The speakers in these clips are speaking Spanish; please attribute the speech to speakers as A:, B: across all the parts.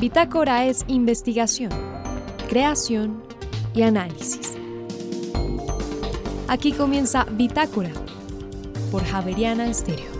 A: Bitácora es investigación, creación y análisis. Aquí comienza Bitácora por Javeriana Estéreo.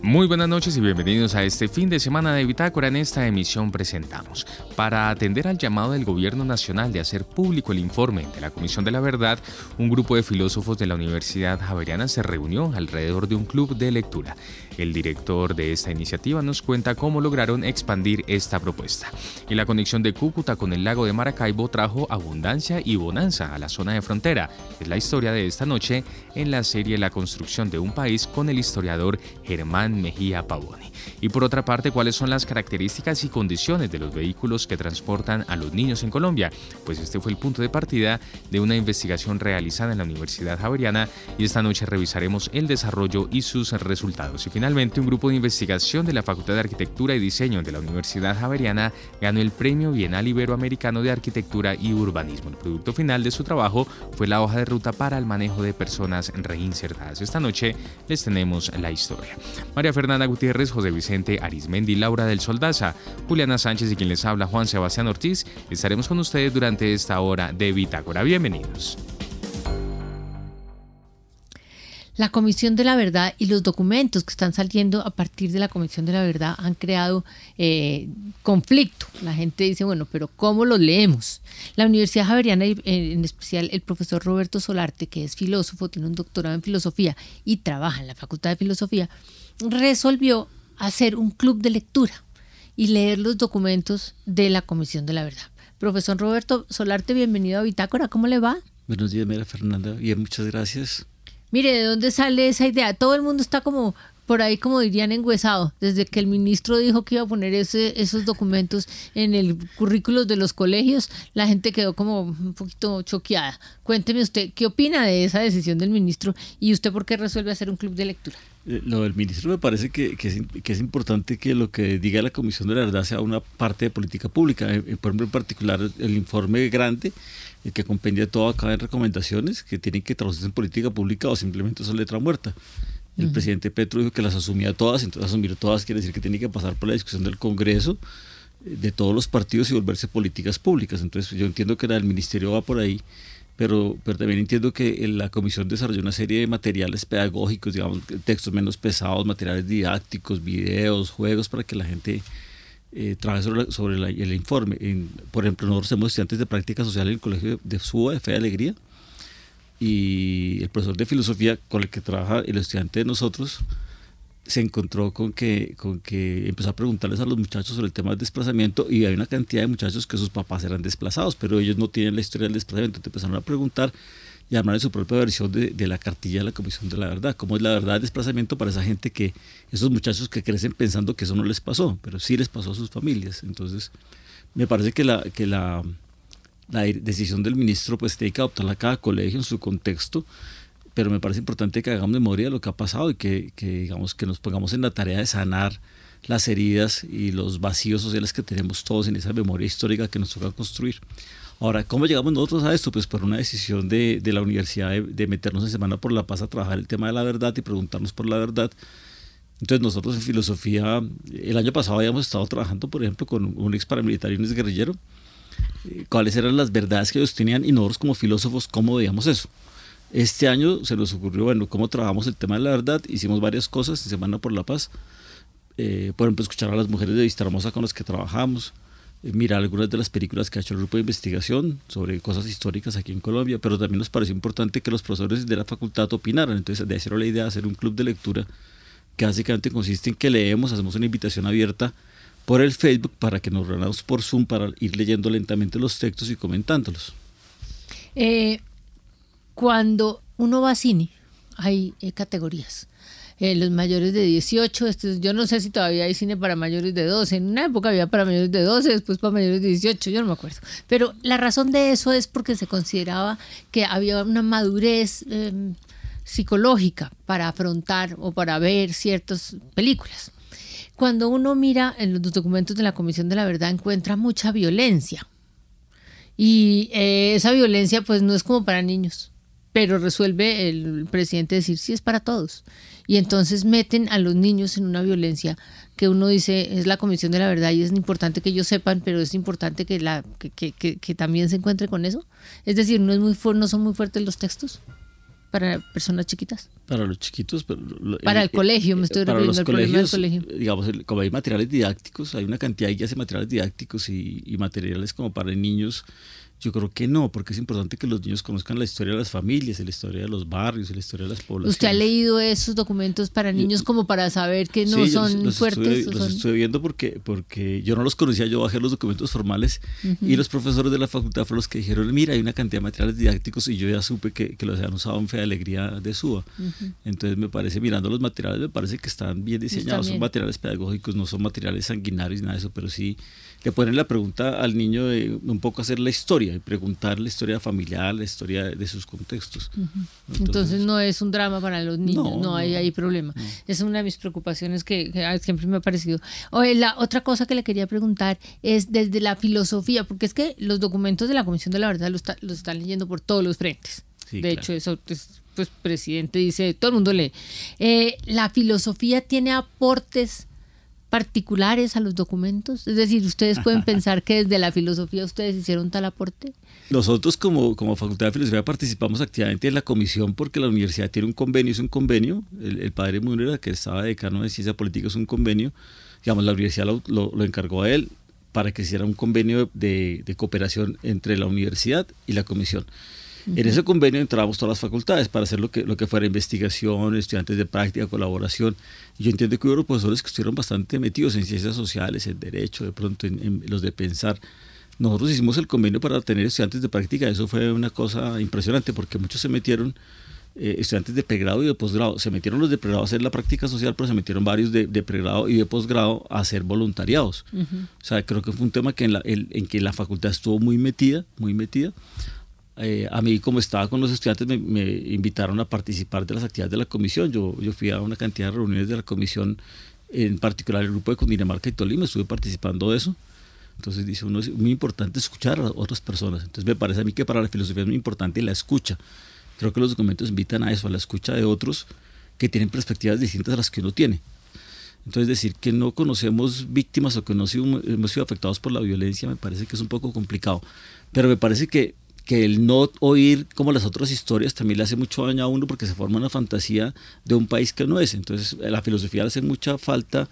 B: Muy buenas noches y bienvenidos a este fin de semana de Bitácora. En esta emisión presentamos, para atender al llamado del Gobierno Nacional de hacer público el informe de la Comisión de la Verdad, un grupo de filósofos de la Universidad Javeriana se reunió alrededor de un club de lectura. El director de esta iniciativa nos cuenta cómo lograron expandir esta propuesta. Y la conexión de Cúcuta con el lago de Maracaibo trajo abundancia y bonanza a la zona de frontera. Es la historia de esta noche en la serie La construcción de un país con el historiador Germán Mejía Pavoni. Y por otra parte, ¿cuáles son las características y condiciones de los vehículos que transportan a los niños en Colombia? Pues este fue el punto de partida de una investigación realizada en la Universidad Javeriana y esta noche revisaremos el desarrollo y sus resultados. Y Finalmente, un grupo de investigación de la Facultad de Arquitectura y Diseño de la Universidad Javeriana ganó el Premio Bienal Iberoamericano de Arquitectura y Urbanismo. El producto final de su trabajo fue la hoja de ruta para el manejo de personas reinsertadas. Esta noche les tenemos la historia. María Fernanda Gutiérrez, José Vicente Arismendi, Laura del Soldaza, Juliana Sánchez y quien les habla Juan Sebastián Ortiz, estaremos con ustedes durante esta hora de Bitácora. Bienvenidos.
C: La Comisión de la Verdad y los documentos que están saliendo a partir de la Comisión de la Verdad han creado eh, conflicto. La gente dice, bueno, pero ¿cómo los leemos? La Universidad Javeriana, en especial el profesor Roberto Solarte, que es filósofo, tiene un doctorado en filosofía y trabaja en la Facultad de Filosofía, resolvió hacer un club de lectura y leer los documentos de la Comisión de la Verdad. Profesor Roberto Solarte, bienvenido a Bitácora, ¿cómo le va?
D: Buenos días, Mira Fernanda. Bien, muchas gracias.
C: Mire, ¿de dónde sale esa idea? Todo el mundo está como por ahí, como dirían, enguesado. Desde que el ministro dijo que iba a poner ese, esos documentos en el currículo de los colegios, la gente quedó como un poquito choqueada. Cuénteme usted, ¿qué opina de esa decisión del ministro y usted por qué resuelve hacer un club de lectura?
D: Eh, lo del ministro me parece que, que, es, que, es, importante que lo que diga la Comisión de la Verdad sea una parte de política pública. Eh, por ejemplo, en particular, el informe grande el que compendia todo acá en recomendaciones que tienen que traducirse en política pública o simplemente son letra muerta. El presidente Petro dijo que las asumía todas, entonces asumir todas quiere decir que tiene que pasar por la discusión del Congreso eh, de todos los partidos y volverse políticas públicas. Entonces yo entiendo que el ministerio va por ahí, pero, pero también entiendo que la comisión desarrolló una serie de materiales pedagógicos, digamos, textos menos pesados, materiales didácticos, videos, juegos, para que la gente eh, trabaje sobre, sobre el informe. por ejemplo, nosotros somos estudiantes de práctica social en el colegio de SUA, de Fe y Alegría, y el profesor de filosofía con el que trabaja el estudiante de nosotros se encontró con que, con que empezó a preguntarles a los muchachos sobre el tema del desplazamiento y hay una cantidad de muchachos que sus papás eran desplazados, pero ellos no tienen la historia del desplazamiento, entonces empezaron a preguntar y armar de su propia versión de, de, la cartilla de la Comisión de la Verdad. ¿Cómo es la verdad del desplazamiento para esa gente que, esos muchachos que crecen pensando que eso no les pasó, pero sí les pasó a sus familias? Entonces, me parece que la, que la, la decisión del ministro pues tiene que adoptarla cada colegio en su contexto, pero me parece importante que hagamos memoria de lo que ha pasado y que, que, digamos, que nos pongamos en la tarea de sanar las heridas y los vacíos sociales que tenemos todos en esa memoria histórica que nos toca construir. Ahora, ¿cómo llegamos nosotros a esto? Pues por una decisión de, de la universidad de, de, meternos en Semana por la Paz a trabajar el tema de la verdad y preguntarnos por la verdad. Entonces nosotros en filosofía, el año pasado habíamos estado trabajando, por ejemplo, con un ex paramilitar y un ex guerrillero, eh, cuáles eran las verdades que ellos tenían y nosotros como filósofos, ¿cómo veíamos eso? Este año se nos ocurrió, bueno, cómo trabajamos el tema de la verdad, hicimos varias cosas en Semana por la Paz, eh, por ejemplo, escuchar a las mujeres de Vista Hermosa con las que trabajamos, eh, mirar algunas de las películas que ha hecho el grupo de investigación sobre cosas históricas aquí en Colombia, pero también nos pareció importante que los profesores de la facultad opinaran. Entonces, de ahí la idea de hacer un club de lectura que básicamente consiste en que leemos, hacemos una invitación abierta por el Facebook para que nos reunamos por Zoom para ir leyendo lentamente los textos y comentándolos.
C: Eh, cuando uno va a cine, hay eh, categorías eh, los mayores de 18. Este, yo no sé si todavía hay cine para mayores de 12. En una época había para mayores de 12, después para mayores de 18, yo no me acuerdo. Pero la razón de eso es porque se consideraba que había una madurez eh, psicológica para afrontar o para ver ciertas películas. Cuando uno mira en los documentos de la Comisión de la Verdad encuentra mucha violencia. Y eh, esa violencia pues no es como para niños pero resuelve el presidente decir sí es para todos. Y entonces meten a los niños en una violencia que uno dice es la comisión de la verdad y es importante que ellos sepan, pero es importante que, la, que, que, que también se encuentre con eso. Es decir, no, es muy no son muy fuertes los textos para personas chiquitas.
D: Para los chiquitos, pero,
C: para el, colegio, me estoy refiriendo al problema del colegio.
D: Digamos, como hay materiales didácticos, hay una cantidad de materiales didácticos y, y materiales como para niños yo creo que no, porque es importante que los niños conozcan la historia de las familias, la historia de los barrios, la historia de las poblaciones.
C: ¿Usted ha leído esos documentos para niños como para saber que no son
D: los
C: fuertes?
D: Estuve, los estoy viendo porque, porque yo no los conocía, yo bajé los documentos formales y los profesores de la facultad fueron los que dijeron, mira, hay una cantidad de materiales didácticos y yo ya supe que, que los habían usado en Fe Alegría de Suba. Entonces me parece, mirando los materiales, me parece que están bien diseñados, son materiales pedagógicos, no son materiales sanguinarios, nada de eso, pero sí le ponen la pregunta al niño de un poco hacer la historia y preguntar la historia familiar, la historia de sus contextos.
C: Entonces, no es un drama para los niños, no, hay, hay problema. Es una de mis preocupaciones que, siempre me ha parecido. Oye, la otra cosa que le quería preguntar es desde la filosofía, porque es que los documentos de la Comisión de la Verdad los, están leyendo por todos los frentes. de hecho, eso pues, pues presidente dice, todo el mundo lee. Eh, la filosofía tiene aportes particulares a los documentos? Es decir, ¿ustedes pueden pensar que desde la filosofía ustedes hicieron tal aporte?
D: Nosotros como, como Facultad de Filosofía participamos activamente en la comisión porque la universidad tiene un convenio, es un convenio, el, padre Munera, que estaba decano de Ciencia Política, es un convenio, digamos, la universidad lo, lo, encargó a él para que hiciera un convenio de, de cooperación entre la universidad y la comisión. En ese convenio entramos todas las facultades para hacer lo que, lo que fuera investigación, estudiantes de práctica, colaboración. Yo entiendo que hubo profesores que estuvieron bastante metidos en ciencias sociales, en derecho, de pronto en, los de pensar. Nosotros hicimos el convenio para tener estudiantes de práctica. Eso fue una cosa impresionante porque muchos se metieron, eh, estudiantes de pregrado y de posgrado. Se metieron los de pregrado a hacer la práctica social, pero se metieron varios de, pregrado y de posgrado a hacer voluntariados. O sea, creo que fue un tema que en, la, en que la facultad estuvo muy metida, muy metida. Eh, a mí, como estaba con los estudiantes, me, invitaron a participar de las actividades de la comisión. Yo, yo fui a una cantidad de reuniones de la comisión, en particular el grupo de Cundinamarca y Tolima, estuve participando de eso. Entonces dice uno, es muy importante escuchar a otras personas. Entonces me parece a mí que para la filosofía es muy importante la escucha. Creo que los documentos invitan a eso, a la escucha de otros que tienen perspectivas distintas a las que uno tiene. Entonces decir que no conocemos víctimas o que no hemos sido afectados por la violencia me parece que es un poco complicado. Pero me parece que que el no oír como las otras historias también le hace mucho daño a uno porque se forma una fantasía de un país que no es. Entonces la filosofía le hace mucha falta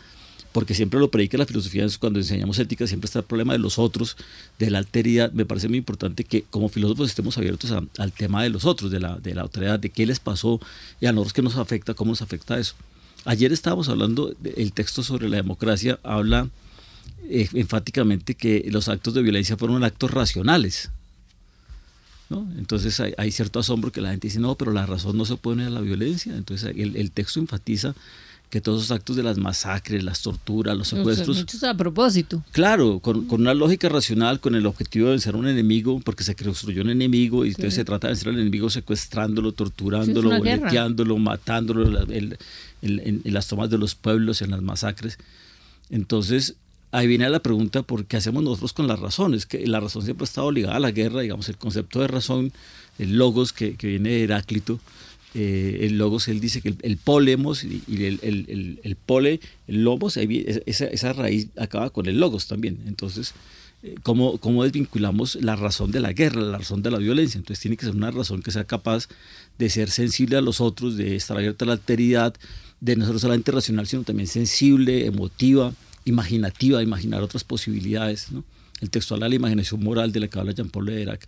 D: porque siempre lo predica la filosofía, cuando enseñamos ética siempre está el problema de los otros, de la alteridad. Me parece muy importante que como filósofos estemos abiertos al tema de los otros, de la, de la de qué les pasó y a nosotros qué nos afecta, cómo nos afecta eso. Ayer estábamos hablando, el texto sobre la democracia habla eh, enfáticamente que los actos de violencia fueron actos racionales, entonces hay, cierto asombro que la gente dice, no, pero la razón no se opone a la violencia. Entonces el, texto enfatiza que todos los actos de las masacres, las torturas, los secuestros...
C: Muchos a propósito.
D: Claro, con, una lógica racional, con el objetivo de vencer a un enemigo, porque se construyó un enemigo y entonces se trata de vencer al enemigo secuestrándolo, torturándolo, boleteándolo, matándolo en las tomas de los pueblos, en las masacres. Entonces, ahí viene la pregunta por qué hacemos nosotros con las razones, que la razón siempre ha estado ligada a la guerra, digamos, el concepto de razón, el logos que, viene de Heráclito, eh, el logos, él dice que el, polemos y, el, pole, el logos, esa, esa, raíz acaba con el logos también. Entonces, eh, ¿cómo, ¿cómo, desvinculamos la razón de la guerra, la razón de la violencia? Entonces tiene que ser una razón que sea capaz de ser sensible a los otros, de estar abierta a la alteridad, de no ser solamente racional, sino también sensible, emotiva, imaginativa, imaginar otras posibilidades. ¿no? El textual a la imaginación moral de la que habla Jean-Paul Derac.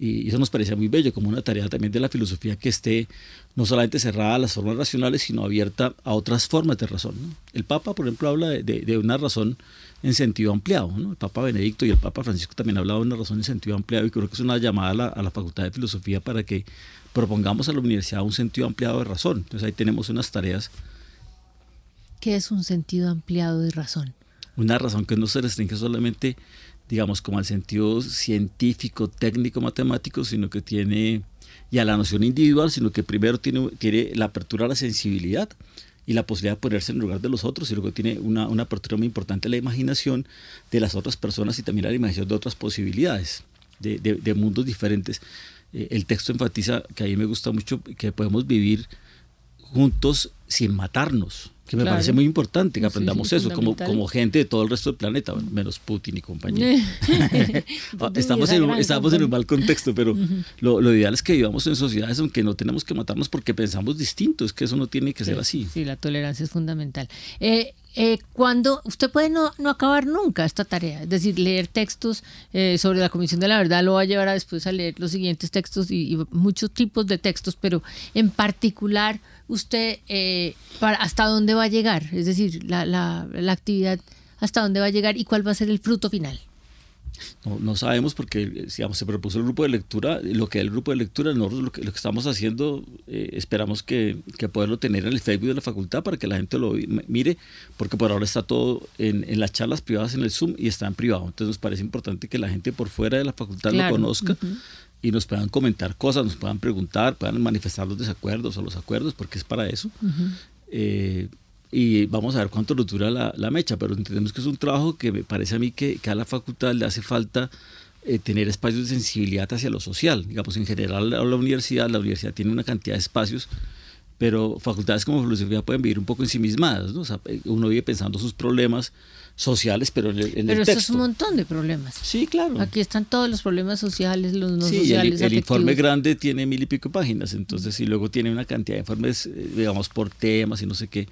D: Y eso nos parecía muy bello, como una tarea también de la filosofía que esté no solamente cerrada a las formas racionales, sino abierta a otras formas de razón. El Papa, por ejemplo, habla de, una razón en sentido ampliado. El Papa Benedicto y el Papa Francisco también hablaban de una razón en sentido ampliado y creo que es una llamada a la, a la Facultad de Filosofía para que propongamos a la universidad un sentido ampliado de razón. Entonces ahí tenemos unas tareas
C: ¿Qué es un sentido ampliado de razón?
D: Una razón que no se restringe solamente, digamos, como al sentido científico, técnico, matemático, sino que tiene y a la noción individual, sino que primero tiene, tiene la apertura a la sensibilidad y la posibilidad de ponerse en lugar de los otros, y luego tiene una, una apertura muy importante a la imaginación de las otras personas y también a la imaginación de otras posibilidades, de, mundos diferentes. eh, el texto enfatiza, que a mí me gusta mucho, que podemos vivir juntos sin matarnos que me parece muy importante que aprendamos eso como, como gente de todo el resto del planeta, menos Putin y compañía. estamos en, un, estamos en un mal contexto, pero lo, lo, ideal es que vivamos en sociedades aunque no tenemos que matarnos porque pensamos distinto, es que eso no tiene que ser así.
C: Sí, la tolerancia es fundamental. Eh, eh, cuando usted puede no, no, acabar nunca esta tarea, es decir, leer textos eh, sobre la Comisión de la Verdad lo va a llevar a después a leer los siguientes textos y, y muchos tipos de textos, pero en particular usted eh, para, hasta dónde va a llegar, es decir, la, la, la, actividad hasta dónde va a llegar y cuál va a ser el fruto final.
D: No, no sabemos porque digamos, se propuso el grupo de lectura, lo que es el grupo de lectura, nosotros lo que, lo que estamos haciendo, eh, esperamos que, que, poderlo tener en el Facebook de la facultad para que la gente lo mire, porque por ahora está todo en, en las charlas privadas en el Zoom y está en privado, entonces nos parece importante que la gente por fuera de la facultad claro. lo conozca. Uh -huh y nos puedan comentar cosas, nos puedan preguntar, puedan manifestar los desacuerdos o los acuerdos, porque es para eso. Uh -huh. eh, y vamos a ver cuánto nos dura la, la, mecha, pero entendemos que es un trabajo que me parece a mí que, que a la facultad le hace falta eh, tener espacios de sensibilidad hacia lo social. Digamos, en general a la universidad, la universidad tiene una cantidad de espacios, pero facultades como filosofía pueden vivir un poco ensimismadas, ¿no? O sea, uno vive pensando sus problemas, sociales, pero en el, en
C: pero
D: el
C: eso
D: texto.
C: es un montón de problemas.
D: Sí, claro.
C: Aquí están todos los problemas sociales, los no
D: sí,
C: sociales.
D: El, el informe grande tiene mil y pico páginas, entonces, y luego tiene una cantidad de informes, eh, digamos, por temas y no sé qué.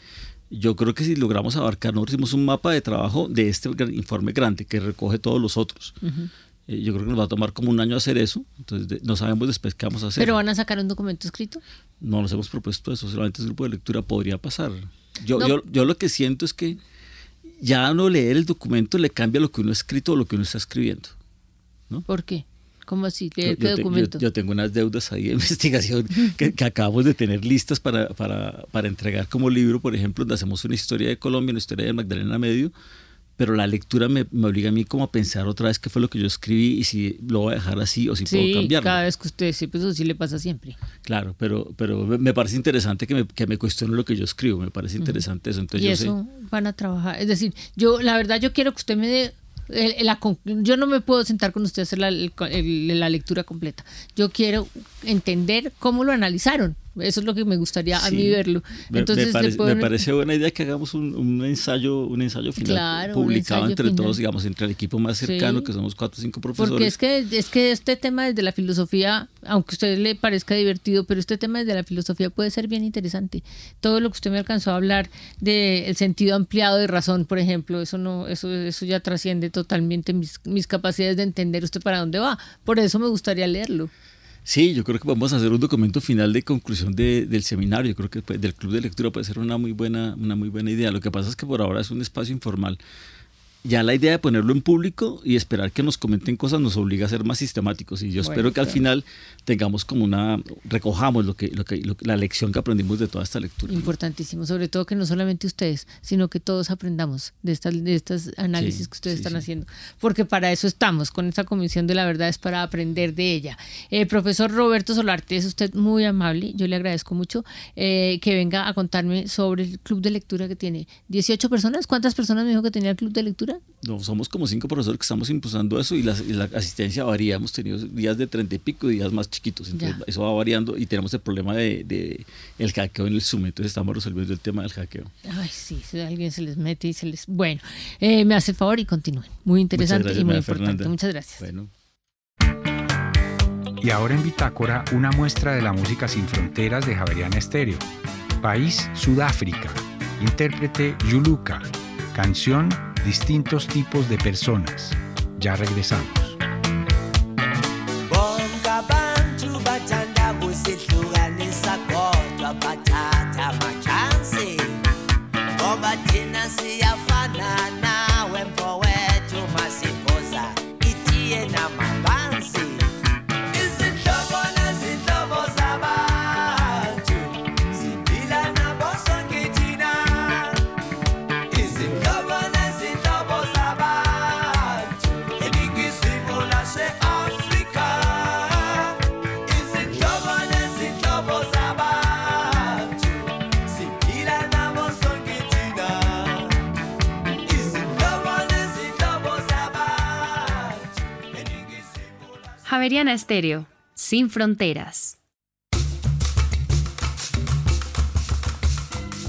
D: Yo creo que si logramos abarcar, nosotros hicimos un mapa de trabajo de este informe grande que recoge todos los otros. Uh -huh. Eh, yo creo que nos va a tomar como un año hacer eso, entonces de, no sabemos después qué vamos a hacer.
C: ¿Pero van a sacar un documento escrito?
D: No nos hemos propuesto eso, solamente el grupo de lectura podría pasar. Yo, no. yo, yo lo que siento es que ya no leer el documento le cambia lo que uno ha escrito o lo que uno está escribiendo. ¿no?
C: ¿Por qué? ¿Cómo así? ¿Qué,
D: yo,
C: documento?
D: Yo, tengo unas deudas ahí de investigación que, que, acabamos de tener listas para, para, para, entregar como libro, por ejemplo, donde hacemos una historia de Colombia, una historia de Magdalena Medio, pero la lectura me, me, obliga a mí como a pensar otra vez qué fue lo que yo escribí y si lo voy a dejar así o si
C: sí,
D: puedo cambiarlo.
C: cada vez que usted sí, pues eso sí le pasa siempre.
D: Claro, pero, pero me parece interesante que me, que me cuestione lo que yo escribo, me parece interesante uh -huh. eso. Entonces
C: y
D: yo
C: eso sé... van a trabajar, es decir, yo la verdad yo quiero que usted me dé el, la, yo no me puedo sentar con usted a hacer la, el, la, lectura completa. Yo quiero entender cómo lo analizaron. Eso es lo que me gustaría sí, a mí verlo. Entonces,
D: me, parece, puedo... me, parece, buena idea que hagamos un, un ensayo, un ensayo final
C: claro,
D: publicado
C: ensayo
D: entre
C: final.
D: todos, digamos, entre el equipo más cercano, sí. que somos cuatro o cinco profesores.
C: Porque es que, es que este tema desde la filosofía, aunque a usted le parezca divertido, pero este tema desde la filosofía puede ser bien interesante. Todo lo que usted me alcanzó a hablar del de sentido ampliado de razón, por ejemplo, eso no, eso, eso ya trasciende totalmente mis, mis capacidades de entender usted para dónde va. Por eso me gustaría leerlo.
D: Sí, yo creo que vamos a hacer un documento final de conclusión de, del seminario. Yo creo que pues, del club de lectura puede ser una muy buena, una muy buena idea. Lo que pasa es que por ahora es un espacio informal ya la idea de ponerlo en público y esperar que nos comenten cosas nos obliga a ser más sistemáticos y yo bueno, espero que al final tengamos como una recojamos lo que, lo que lo, la lección que aprendimos de toda esta lectura
C: importantísimo sobre todo que no solamente ustedes sino que todos aprendamos de estas de estos análisis sí, que ustedes sí, están sí. haciendo porque para eso estamos con esta comisión de la verdad es para aprender de ella. Eh, profesor Roberto Solarte es usted muy amable yo le agradezco mucho eh, que venga a contarme sobre el club de lectura que tiene 18 personas. Cuántas personas me dijo que tenía el club de lectura
D: no, somos como cinco profesores que estamos impulsando eso y la, y la, asistencia varía. Hemos tenido días de treinta y pico y días más chiquitos. Entonces, ya. eso va variando y tenemos el problema de, de, el hackeo en el Zoom. Entonces, estamos resolviendo el tema del hackeo.
C: Ay, sí, si alguien se les mete y se les. Bueno, eh, me hace el favor y continúen. Muy interesante
D: gracias,
C: y muy
D: importante.
C: Fernanda. Muchas gracias.
D: Bueno.
E: Y ahora en Bitácora, una muestra de la música sin fronteras de Javeriana Estéreo. País Sudáfrica. Intérprete Yuluka. Canción distintos tipos de personas. Ya regresamos.
A: Javeriana Estéreo,
F: sin fronteras.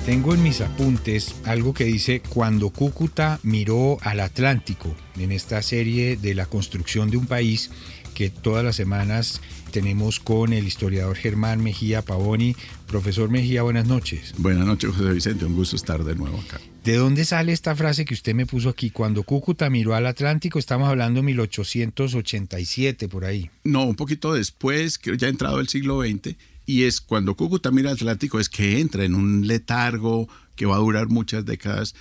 E: Tengo en mis apuntes algo que dice cuando Cúcuta miró al Atlántico en esta serie de la construcción de un país que todas las semanas tenemos con el historiador Germán Mejía Pavoni. Profesor Mejía, buenas noches.
G: Buenas noches, José Vicente. Un gusto estar de nuevo acá.
E: ¿De dónde sale esta frase que usted me puso aquí? Cuando Cúcuta miró al Atlántico, estamos hablando de 1887, por ahí.
G: No, un poquito después, que ya ha entrado el siglo XX y es cuando Cúcuta mira Atlántico es que entra en un letargo que va a durar muchas décadas,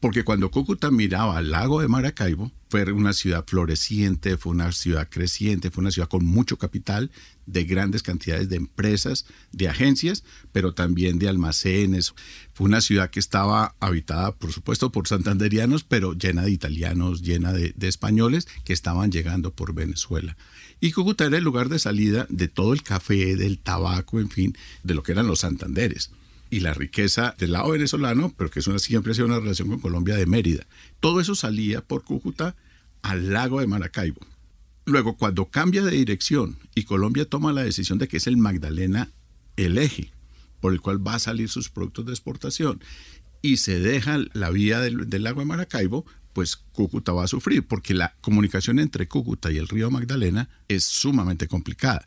G: porque cuando Cúcuta miraba al lago de Maracaibo, fue una ciudad floreciente, fue una ciudad creciente, fue una ciudad con mucho capital, de grandes cantidades de empresas, de agencias, pero también de almacenes. Una ciudad que estaba habitada, por supuesto, por santanderianos, pero llena de italianos, llena de, de españoles que estaban llegando por Venezuela. Y Cúcuta era el lugar de salida de todo el café, del tabaco, en fin, de lo que eran los Santanderes. Y la riqueza del lado venezolano, pero que es una, siempre ha sido una relación con Colombia de Mérida. Todo eso salía por Cúcuta al lago de Maracaibo. Luego, cuando cambia de dirección y Colombia toma la decisión de que es el Magdalena el eje por el cual va a salir sus productos de exportación y se deja la vía del, del lago de Maracaibo, pues Cúcuta va a sufrir, porque la comunicación entre Cúcuta y el río Magdalena es sumamente complicada.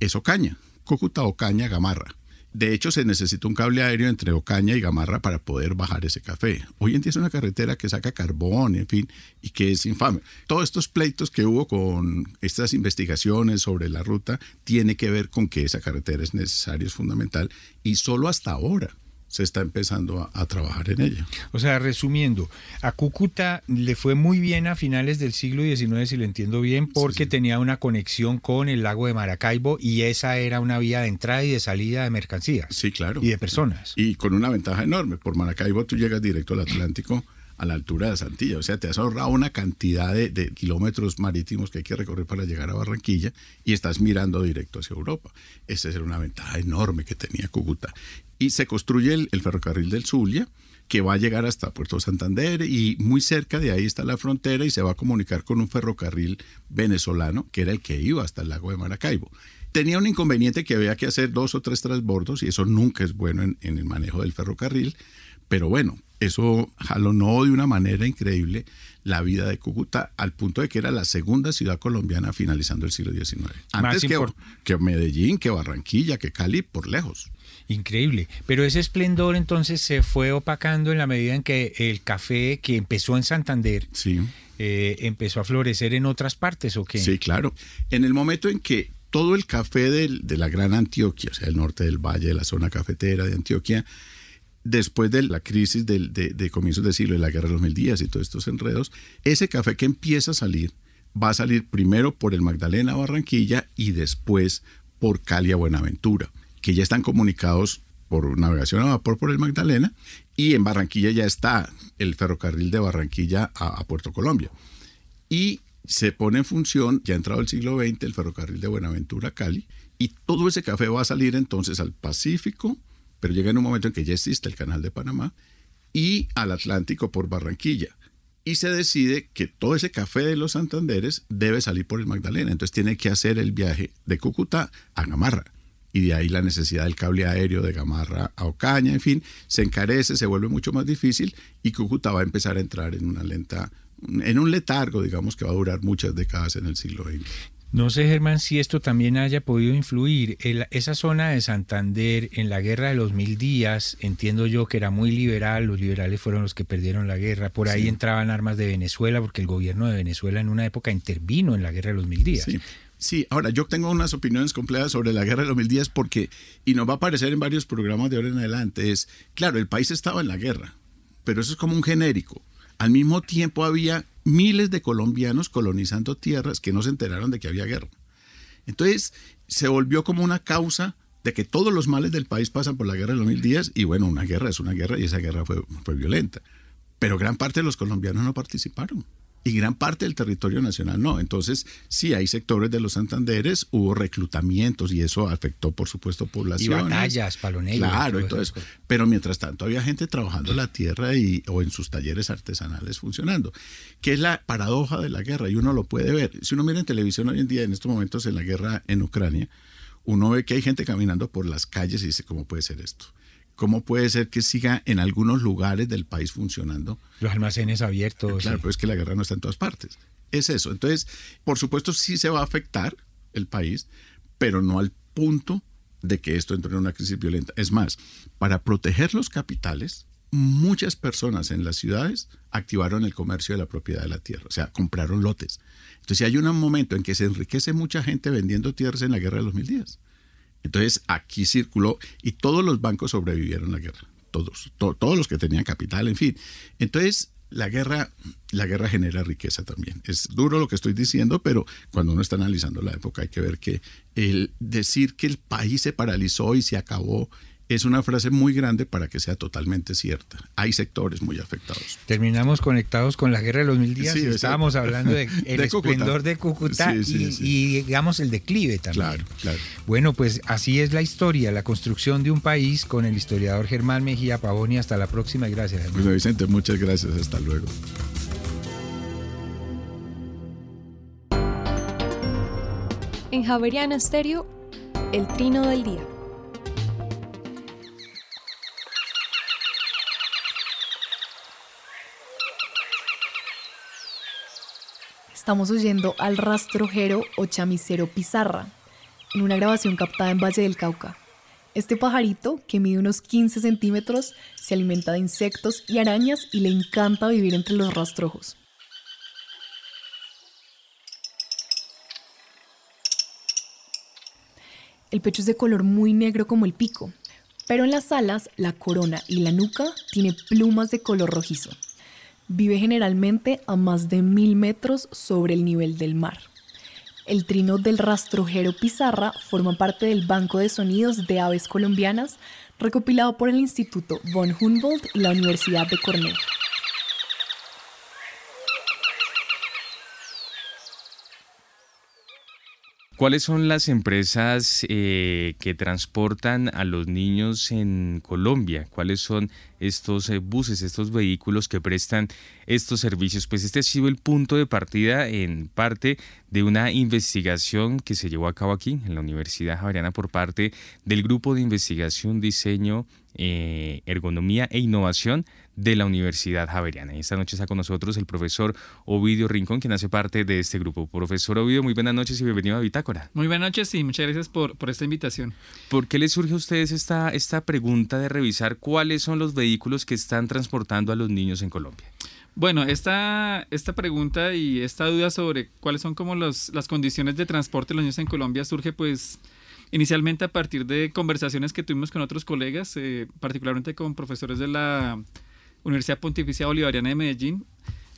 G: Es Ocaña, Cúcuta, Ocaña, Gamarra. De hecho, se necesita un cable aéreo entre Ocaña y Gamarra para poder bajar ese café. Hoy en día es una carretera que saca carbón, en fin, y que es infame. Todos estos pleitos que hubo con estas investigaciones sobre la ruta tiene que ver con que esa carretera es necesaria, es fundamental, y solo hasta ahora se está empezando a, a, trabajar en ella.
E: O sea, resumiendo, a Cúcuta le fue muy bien a finales del siglo XIX, si lo entiendo bien, porque sí, sí. tenía una conexión con el lago de Maracaibo y esa era una vía de entrada y de salida de mercancías.
G: Sí, claro.
E: Y de personas.
G: Y con una ventaja enorme. Por Maracaibo tú llegas directo al Atlántico a la altura de Santilla. O sea, te has ahorrado una cantidad de, de, kilómetros marítimos que hay que recorrer para llegar a Barranquilla y estás mirando directo hacia Europa. Esa era una ventaja enorme que tenía Cúcuta. Y se construye el, el ferrocarril del Zulia, que va a llegar hasta Puerto Santander y muy cerca de ahí está la frontera y se va a comunicar con un ferrocarril venezolano, que era el que iba hasta el lago de Maracaibo. Tenía un inconveniente que había que hacer dos o tres transbordos y eso nunca es bueno en, en el manejo del ferrocarril, pero bueno, eso jalonó de una manera increíble la vida de Cúcuta al punto de que era la segunda ciudad colombiana finalizando el siglo XIX. Antes que, que, Medellín, que Barranquilla, que Cali, por lejos.
E: Increíble. Pero ese esplendor entonces se fue opacando en la medida en que el café que empezó en Santander
G: sí.
E: eh, empezó a florecer en otras partes, ¿o qué?
G: Sí, claro. En el momento en que todo el café de, de la Gran Antioquia, o sea, el norte del valle, de la zona cafetera de Antioquia, después de la crisis de, de, de, comienzos del siglo, de la guerra de los mil días y todos estos enredos, ese café que empieza a salir va a salir primero por el Magdalena Barranquilla y después por Cali a Buenaventura, que ya están comunicados por navegación a vapor por el Magdalena y en Barranquilla ya está el ferrocarril de Barranquilla a, Puerto Colombia. Y se pone en función, ya ha entrado el siglo XX, el ferrocarril de Buenaventura a Cali y todo ese café va a salir entonces al Pacífico, pero llega en un momento en que ya existe el canal de Panamá y al Atlántico por Barranquilla. Y se decide que todo ese café de los Santanderes debe salir por el Magdalena. Entonces tiene que hacer el viaje de Cúcuta a Gamarra. Y de ahí la necesidad del cable aéreo de Gamarra a Ocaña, en fin, se encarece, se vuelve mucho más difícil y Cúcuta va a empezar a entrar en una lenta, en un letargo, digamos, que va a durar muchas décadas en el siglo XX.
E: No sé, Germán, si esto también haya podido influir. El, esa zona de Santander en la guerra de los mil días, entiendo yo que era muy liberal, los liberales fueron los que perdieron la guerra. Por ahí sí. entraban armas de Venezuela, porque el gobierno de Venezuela en una época intervino en la guerra de los mil días.
G: Sí. Sí, ahora yo tengo unas opiniones completas sobre la guerra de los mil días porque, y nos va a aparecer en varios programas de ahora en adelante, es, claro, el país estaba en la guerra, pero eso es como un genérico. Al mismo tiempo había miles de colombianos colonizando tierras que no se enteraron de que había guerra. Entonces se volvió como una causa de que todos los males del país pasan por la guerra de mil días y bueno, una guerra es una guerra y esa guerra fue, fue violenta. Pero gran parte de los colombianos no participaron. Y gran parte del territorio nacional no. Entonces, sí, hay sectores de los Santanderes, hubo reclutamientos y eso afectó, por supuesto, poblaciones.
E: Y batallas, paloneros.
G: Claro, y todo eso. Pero mientras tanto había gente trabajando la tierra y, o en sus talleres artesanales funcionando, que es la paradoja de la guerra y uno lo puede ver. Si uno mira en televisión hoy en día, en estos momentos en la guerra en Ucrania, uno ve que hay gente caminando por las calles y dice, ¿cómo puede ser esto? ¿Cómo puede ser que siga en algunos lugares del país funcionando?
E: Los almacenes abiertos.
G: Claro, pero es que la guerra no está en todas partes. Es eso. Entonces, por supuesto, sí se va a afectar el país, pero no al punto de que esto entre en una crisis violenta. Es más, para proteger los capitales, muchas personas en las ciudades activaron el comercio de la propiedad de la tierra, o sea, compraron lotes. Entonces, si hay un momento en que se enriquece mucha gente vendiendo tierras en la guerra de los mil días. Entonces aquí circuló y todos los bancos sobrevivieron la guerra, todos, todos los que tenían capital, en fin. Entonces la guerra, la guerra genera riqueza también. Es duro lo que estoy diciendo, pero cuando uno está analizando la época hay que ver que el decir que el país se paralizó y se acabó es una frase muy grande para que sea totalmente cierta. Hay sectores muy afectados.
E: Terminamos conectados con la guerra de los mil días. Sí, Estábamos hablando del de el esplendor de Cúcuta y, y, digamos el declive también.
G: Claro, claro.
E: Bueno, pues así es la historia, la construcción de un país con el historiador Germán Mejía Pavoni. Hasta la próxima y gracias.
G: Bueno, Vicente, muchas gracias. Hasta luego.
A: En Javeriana Estéreo, el trino del día.
F: Estamos oyendo al rastrojero o chamisero pizarra, en una grabación captada en Valle del Cauca. Este pajarito, que mide unos 15 centímetros, se alimenta de insectos y arañas y le encanta vivir entre los rastrojos. El pecho es de color muy negro como el pico, pero en las alas, la corona y la nuca tiene plumas de color rojizo. Vive generalmente a más de mil metros sobre el nivel del mar. El trino del rastrojero pizarra forma parte del Banco de Sonidos de Aves Colombianas recopilado por el Instituto von Humboldt y la Universidad de Cornell.
B: ¿Cuáles son las empresas eh, que transportan a los niños en Colombia? ¿Cuáles son estos eh, buses, estos vehículos que prestan estos servicios? Pues este ha sido el punto de partida en parte de una investigación que se llevó a cabo aquí en la Universidad Javeriana por parte del Grupo de Investigación, Diseño, eh, Ergonomía e Innovación de la Universidad Javeriana. esta noche está con nosotros el profesor Ovidio Rincón, quien hace parte de este grupo. Profesor Ovidio, muy buenas noches y bienvenido a Bitácora.
H: Muy buenas noches y muchas gracias por, por esta invitación.
B: ¿Por qué les surge a ustedes esta, esta pregunta de revisar cuáles son los vehículos que están transportando a los niños en Colombia?
H: Bueno, esta, esta pregunta y esta duda sobre cuáles son como los, las condiciones de transporte de los niños en Colombia surge pues inicialmente a partir de conversaciones que tuvimos con otros colegas, eh, particularmente con profesores de la Universidad Pontificia Bolivariana de Medellín,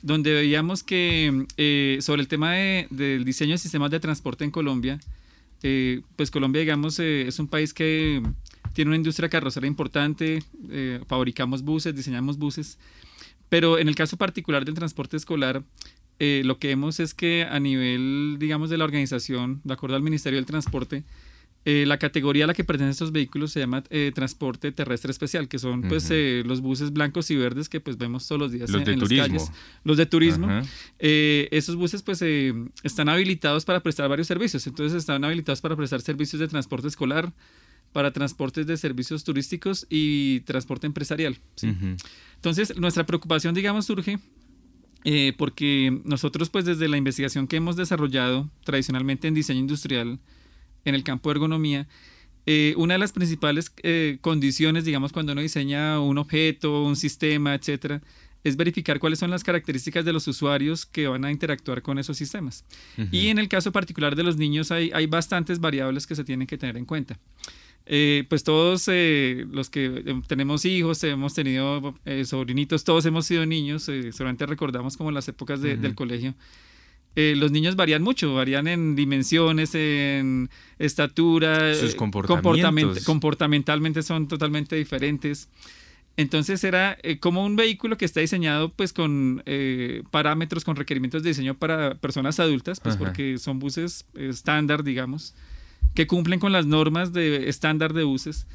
H: donde veíamos que eh, sobre el tema del diseño de sistemas de transporte en Colombia, eh, pues Colombia, digamos, eh, es un país que tiene una industria carrocera importante, fabricamos buses, diseñamos buses, pero en el caso particular del transporte escolar, lo que vemos es que a nivel, digamos, de la organización, de acuerdo al Ministerio del Transporte, eh, la categoría a la que pertenecen estos vehículos se llama eh, transporte terrestre especial, que son pues eh, los buses blancos y verdes que pues vemos todos los días
B: en, las calles.
H: Los de turismo. esos buses pues están habilitados para prestar varios servicios. Entonces están habilitados para prestar servicios de transporte escolar, para transportes de servicios turísticos y transporte empresarial. Entonces nuestra preocupación digamos surge porque nosotros pues desde la investigación que hemos desarrollado tradicionalmente en diseño industrial, en el campo de ergonomía, eh, una de las principales eh, condiciones, digamos, cuando uno diseña un objeto, un sistema, etcétera, es verificar cuáles son las características de los usuarios que van a interactuar con esos sistemas. Y en el caso particular de los niños hay, hay bastantes variables que se tienen que tener en cuenta. Eh, pues todos los que tenemos hijos, hemos tenido sobrinitos, todos hemos sido niños, solamente recordamos como las épocas del colegio. Eh, los niños varían mucho, varían en dimensiones, en estatura,
B: sus comportamientos.
H: comportamentalmente son totalmente diferentes. Entonces era eh, como un vehículo que está diseñado pues con eh, parámetros, con requerimientos de diseño para personas adultas, pues porque son buses estándar, digamos, que cumplen con las normas de estándar de buses.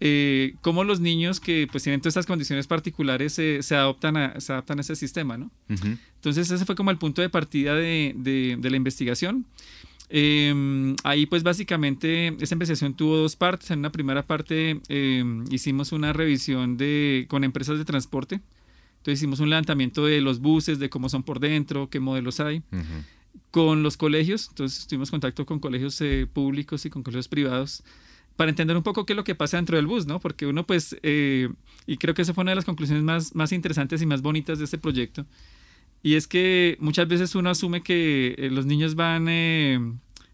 H: Eh, como los niños que pues tienen todas estas condiciones particulares se, adoptan a, se adaptan a ese sistema, ¿no? Entonces ese fue como el punto de partida de, de la investigación. Em, ahí pues básicamente esa investigación tuvo dos partes. En una primera parte em, hicimos una revisión de, con empresas de transporte. Entonces hicimos un levantamiento de los buses, de cómo son por dentro, qué modelos hay. Con los colegios, entonces tuvimos contacto con colegios eh, públicos y con colegios privados para entender un poco qué es lo que pasa dentro del bus, ¿no? Porque uno pues, eh, y creo que esa fue una de las conclusiones más, más interesantes y más bonitas de este proyecto, y es que muchas veces uno asume que eh, los niños van eh,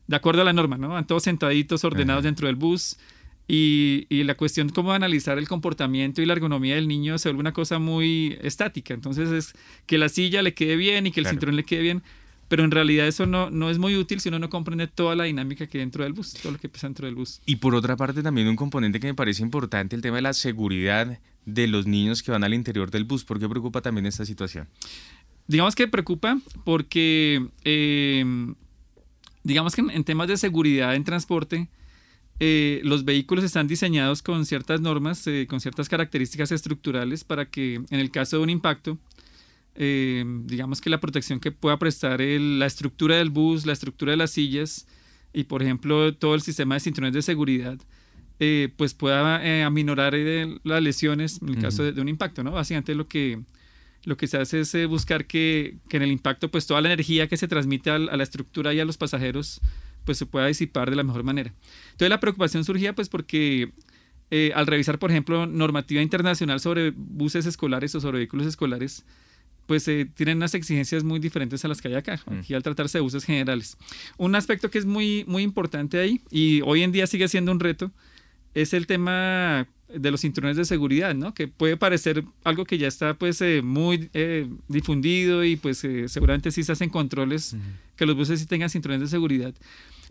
H: de acuerdo a la norma, ¿no? Van todos sentaditos, ordenados dentro del bus. Y, y, la cuestión cómo analizar el comportamiento y la ergonomía del niño se vuelve una cosa muy estática. Entonces es que la silla le quede bien y que el cinturón le quede bien. Pero en realidad eso no, no es muy útil si uno no comprende toda la dinámica que hay dentro del bus, todo lo que pasa dentro del bus.
B: Y por otra parte también un componente que me parece importante, el tema de la seguridad de los niños que van al interior del bus. ¿Por qué preocupa también esta situación?
H: digamos que preocupa porque, eh, digamos que en, temas de seguridad en transporte, eh, los vehículos están diseñados con ciertas normas, eh, con ciertas características estructurales para que en el caso de un impacto, digamos que la protección que pueda prestar la estructura del bus, la estructura de las sillas y por ejemplo todo el sistema de cinturones de seguridad, pues pueda aminorar las lesiones en el caso de, de, un impacto, ¿no? Básicamente lo que lo que se hace es eh, buscar que, en el impacto, pues toda la energía que se transmite a, la estructura y a los pasajeros, pues se pueda disipar de la mejor manera. Entonces la preocupación surgía pues porque eh, al revisar, por ejemplo, normativa internacional sobre buses escolares o sobre vehículos escolares, pues eh, tienen unas exigencias muy diferentes a las que hay acá, mm. aquí al tratarse de buses generales. Un aspecto que es muy, muy importante ahí y hoy en día sigue siendo un reto es el tema de los cinturones de seguridad, ¿no? Que puede parecer algo que ya está pues eh, muy eh, difundido y pues eh, seguramente sí se hacen controles que los buses sí tengan cinturones de seguridad.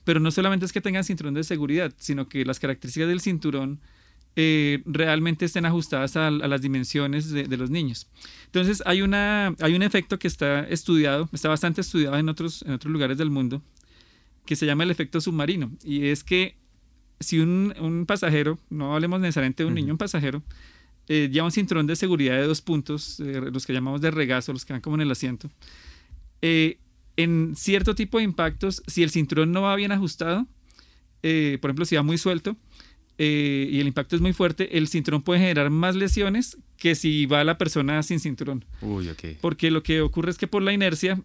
H: Pero no solamente es que tengan cinturón de seguridad, sino que las características del cinturón realmente estén ajustadas a, las dimensiones de, los niños. Entonces hay, una, hay un efecto que está estudiado, está bastante estudiado en otros, en otros lugares del mundo, que se llama el efecto submarino. Y es que si un, pasajero, no hablemos necesariamente de un niño, un pasajero, eh, lleva un cinturón de seguridad de dos puntos, eh, los que llamamos de regazo, los que van como en el asiento, eh, en cierto tipo de impactos, si el cinturón no va bien ajustado, por ejemplo, si va muy suelto, y el impacto es muy fuerte, el cinturón puede generar más lesiones que si va la persona sin cinturón.
B: Uy,
H: Porque lo que ocurre es que por la inercia,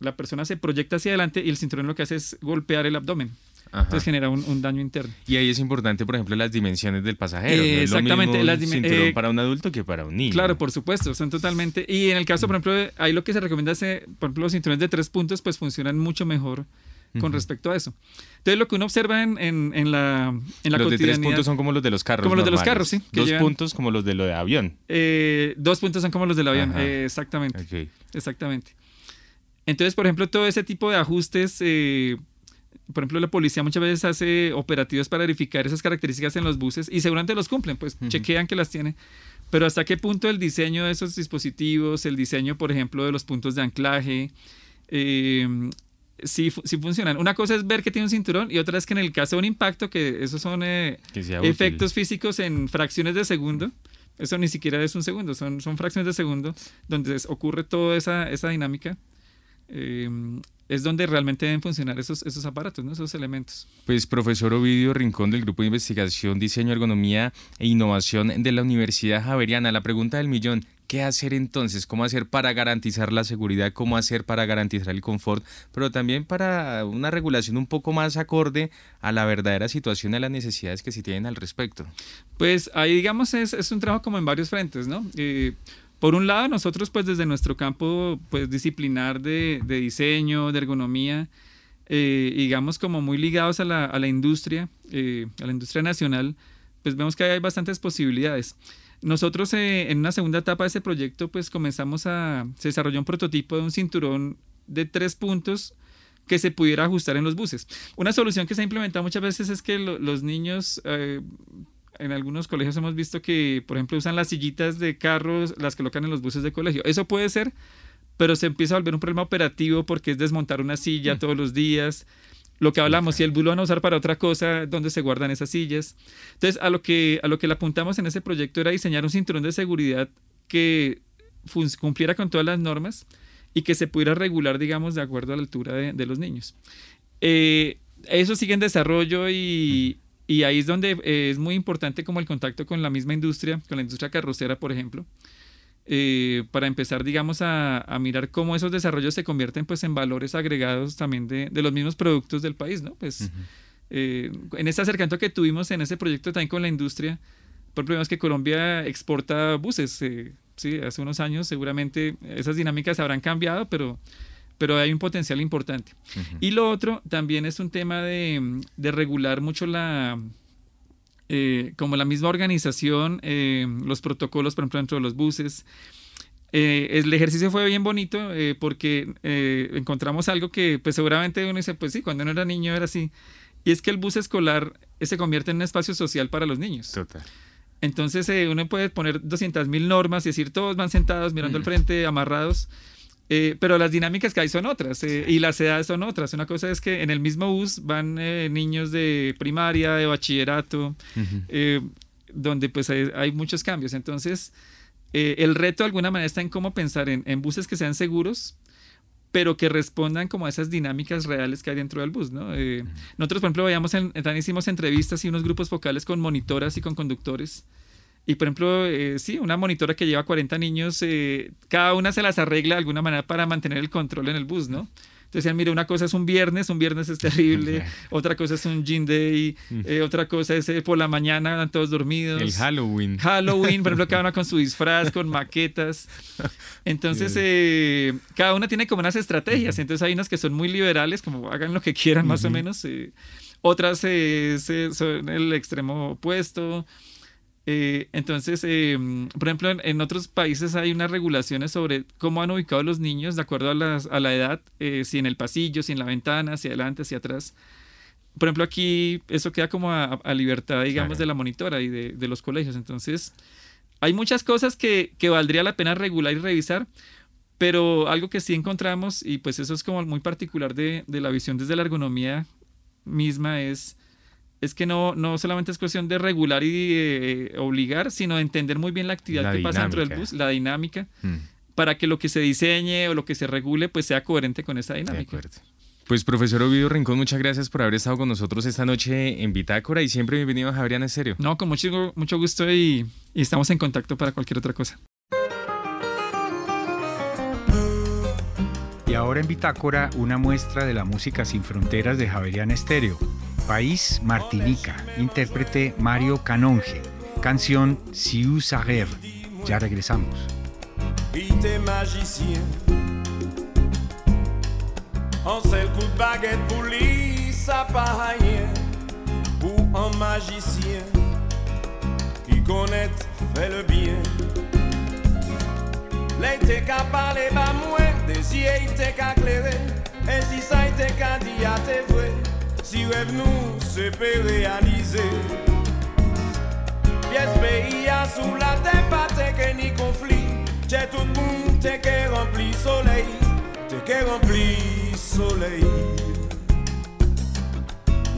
H: la persona se proyecta hacia adelante y el cinturón lo que hace es golpear el abdomen. Entonces genera un, daño interno.
B: Y ahí es importante, por ejemplo, las dimensiones del pasajero. exactamente. las cinturón eh, para un adulto que para un niño.
H: Claro, por supuesto, son totalmente. Y en el caso, por ejemplo, ahí lo que se recomienda es, eh, por ejemplo, los cinturones de tres puntos, pues funcionan mucho mejor con respecto a eso. Entonces, lo que uno observa en, en, la, en la
B: Los de tres puntos son como los de los carros.
H: Como los de los carros, sí.
B: Dos puntos como los de lo de avión.
H: Eh, dos puntos son como los del avión, exactamente. Exactamente. Entonces, por ejemplo, todo ese tipo de ajustes por ejemplo, la policía muchas veces hace operativos para verificar esas características en los buses y seguramente los cumplen, pues chequean que las tienen. Pero hasta qué punto el diseño de esos dispositivos, el diseño, por ejemplo, de los puntos de anclaje, eh, sí, funcionan. Una cosa es ver que tiene un cinturón y otra es que en el caso de un impacto, que esos son eh, efectos físicos en fracciones de segundo, eso ni siquiera es un segundo, son, son fracciones de segundo donde ocurre toda esa, esa dinámica. Eh, es donde realmente deben funcionar esos, esos aparatos, ¿no? esos elementos.
B: Pues profesor Ovidio Rincón del Grupo de Investigación, Diseño, Ergonomía e Innovación de la Universidad Javeriana, la pregunta del millón, ¿qué hacer entonces? ¿Cómo hacer para garantizar la seguridad? ¿Cómo hacer para garantizar el confort? Pero también para una regulación un poco más acorde a la verdadera situación y a las necesidades que se tienen al respecto.
H: Pues ahí digamos es, es un trabajo como en varios frentes, ¿no? Eh, por un lado, nosotros pues desde nuestro campo pues disciplinar de, diseño, de ergonomía, eh, digamos como muy ligados a la, industria, eh, a la industria nacional, pues vemos que hay bastantes posibilidades. Nosotros eh, en una segunda etapa de ese proyecto pues comenzamos a, se desarrolló un prototipo de un cinturón de tres puntos que se pudiera ajustar en los buses. Una solución que se ha implementado muchas veces es que los niños en algunos colegios hemos visto que, por ejemplo, usan las sillitas de carros, las colocan en los buses de colegio. Eso puede ser, pero se empieza a volver un problema operativo porque es desmontar una silla mm. todos los días. Lo que hablamos, si el bus lo van a usar para otra cosa, ¿dónde se guardan esas sillas? Entonces, a lo que, a lo que le apuntamos en ese proyecto era diseñar un cinturón de seguridad que cumpliera con todas las normas y que se pudiera regular, digamos, de acuerdo a la altura de, los niños. Eh, eso sigue en desarrollo y, y ahí es donde es muy importante como el contacto con la misma industria, con la industria carrocera, por ejemplo, eh, para empezar, digamos, a, mirar cómo esos desarrollos se convierten pues en valores agregados también de, los mismos productos del país, ¿no? Pues eh, en ese acercamiento que tuvimos en ese proyecto también con la industria, por problema es que Colombia exporta buses, eh, sí, hace unos años seguramente esas dinámicas habrán cambiado, pero pero hay un potencial importante. Y lo otro también es un tema de, de regular mucho la, eh, como la misma organización, eh, los protocolos, por ejemplo, dentro de los buses. Eh, el ejercicio fue bien bonito porque encontramos algo que pues seguramente uno dice, pues sí, cuando uno era niño era así. Y es que el bus escolar se convierte en un espacio social para los niños. Total. Entonces uno puede poner 200 mil normas y decir, todos van sentados mirando al frente, amarrados. Eh, pero las dinámicas que hay son otras eh, y las edades son otras. Una cosa es que en el mismo bus van eh, niños de primaria, de bachillerato, donde pues hay, muchos cambios. Entonces, el reto de alguna manera está en cómo pensar en, en, buses que sean seguros, pero que respondan como a esas dinámicas reales que hay dentro del bus. ¿no? nosotros, por ejemplo, veíamos en, hicimos entrevistas y unos grupos focales con monitoras y con conductores y por ejemplo, eh, sí, una monitora que lleva 40 niños, eh, cada una se las arregla de alguna manera para mantener el control en el bus, ¿no? Entonces, mire, una cosa es un viernes, un viernes es terrible, otra cosa es un gin day, eh, otra cosa es por la mañana, están todos dormidos.
B: El Halloween.
H: Halloween, por ejemplo, cada una con su disfraz, con maquetas. Entonces, cada una tiene como unas estrategias. Entonces, hay unas que son muy liberales, como hagan lo que quieran más o menos. otras son el extremo opuesto. Eh, entonces, em, por ejemplo, en, otros países hay unas regulaciones sobre cómo han ubicado los niños de acuerdo a, la edad, eh, si en el pasillo, si en la ventana, hacia adelante, hacia atrás. Por ejemplo, aquí eso queda como a, libertad, digamos, de la monitora y de, los colegios. Entonces, hay muchas cosas que, valdría la pena regular y revisar, pero algo que sí encontramos, y pues eso es como muy particular de, de la visión desde la ergonomía misma, es es que no, no solamente es cuestión de regular y eh, obligar, sino de entender muy bien la actividad que pasa dentro del bus, la dinámica, mm. para que lo que se diseñe o lo que se regule pues sea coherente con esa dinámica.
B: Pues profesor Ovidio Rincón, muchas gracias por haber estado con nosotros esta noche en Bitácora y siempre bienvenido a Javeriana en serio.
H: No, con mucho, mucho gusto y, y estamos en contacto para cualquier otra cosa.
E: Y ahora en Bitácora, una muestra de la música sin fronteras de Javeriana Estéreo País Martinica, intérprete Mario Canonge, canción Siu Sager. Ya regresamos. un seul coup de baguette pour ça rien. Un magicien qui connaît, fait le bien. L'été qu'à parler, bah moins, des yeux, qu'à clairer. Et si ça était qu'à dire, t'es vrai. Si rêve nous se peut réaliser. Pièce pays a sous la terre, pas que ni conflit. J'ai tout le monde, t'es que rempli soleil, t'es que rempli soleil.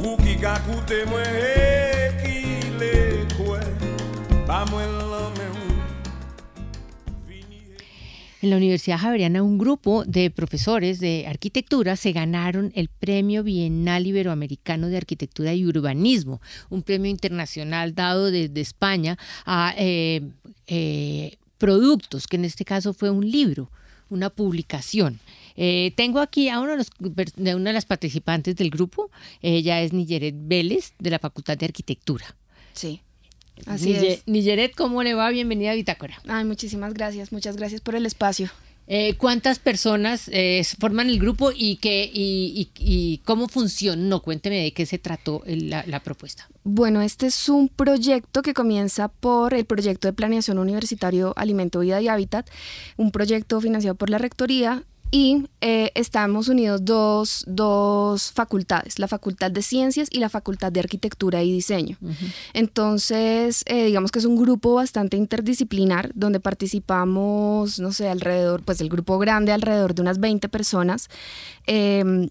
E: Ou qui a coûté moi et qui l'est quoi, pas moi l'homme. En la Universidad Javeriana, un grupo de profesores de arquitectura se ganaron el Premio Bienal Iberoamericano de Arquitectura y Urbanismo, un premio internacional dado desde España a eh, eh, productos, que en este caso fue un libro, una publicación. Eh, tengo aquí a uno de, los, de, una de las participantes del grupo, ella es Nigeret Vélez, de la Facultad de Arquitectura.
I: Sí. Así es.
C: Nigeret, ¿cómo le va? Bienvenida a Bitácora.
I: Ay, muchísimas gracias, muchas gracias por el espacio.
C: Eh, ¿Cuántas personas eh, forman el grupo y, qué, y, cómo funcionó? Cuénteme de qué se trató la, la, propuesta.
I: Bueno, este es un proyecto que comienza por el proyecto de planeación universitario Alimento, Vida y Hábitat, un proyecto financiado por la Rectoría y eh, estamos unidos dos, dos, facultades, la Facultad de Ciencias y la Facultad de Arquitectura y Diseño. Entonces, eh, digamos que es un grupo bastante interdisciplinar donde participamos, no sé, alrededor, pues el grupo grande, alrededor de unas 20 personas. Em,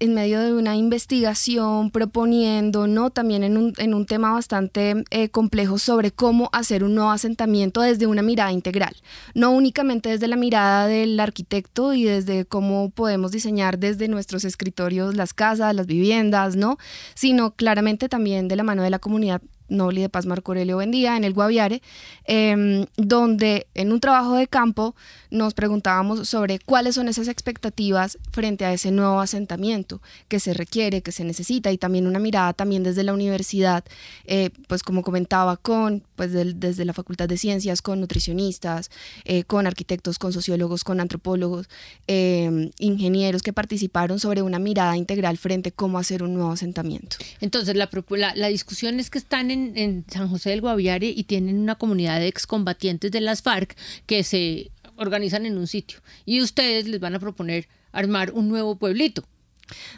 I: en medio de una investigación proponiendo, ¿no? También en un, en un tema bastante eh, complejo sobre cómo hacer un nuevo asentamiento desde una mirada integral, no únicamente desde la mirada del arquitecto y desde cómo podemos diseñar desde nuestros escritorios las casas, las viviendas, ¿no? Sino claramente también de la mano de la comunidad Noli de Paz Marco Aurelio Bendía en el Guaviare, em, donde en un trabajo de campo nos preguntábamos sobre cuáles son esas expectativas frente a ese nuevo asentamiento que se requiere, que se necesita y también una mirada también desde la universidad, eh, pues como comentaba, con pues desde la Facultad de Ciencias, con nutricionistas, eh, con arquitectos, con sociólogos, con antropólogos, em, ingenieros que participaron sobre una mirada integral frente a cómo hacer un nuevo asentamiento.
C: Entonces la, la, la discusión es que están en en, San José del Guaviare y tienen una comunidad de excombatientes de las FARC que se organizan en un sitio y ustedes les van a proponer armar un nuevo pueblito.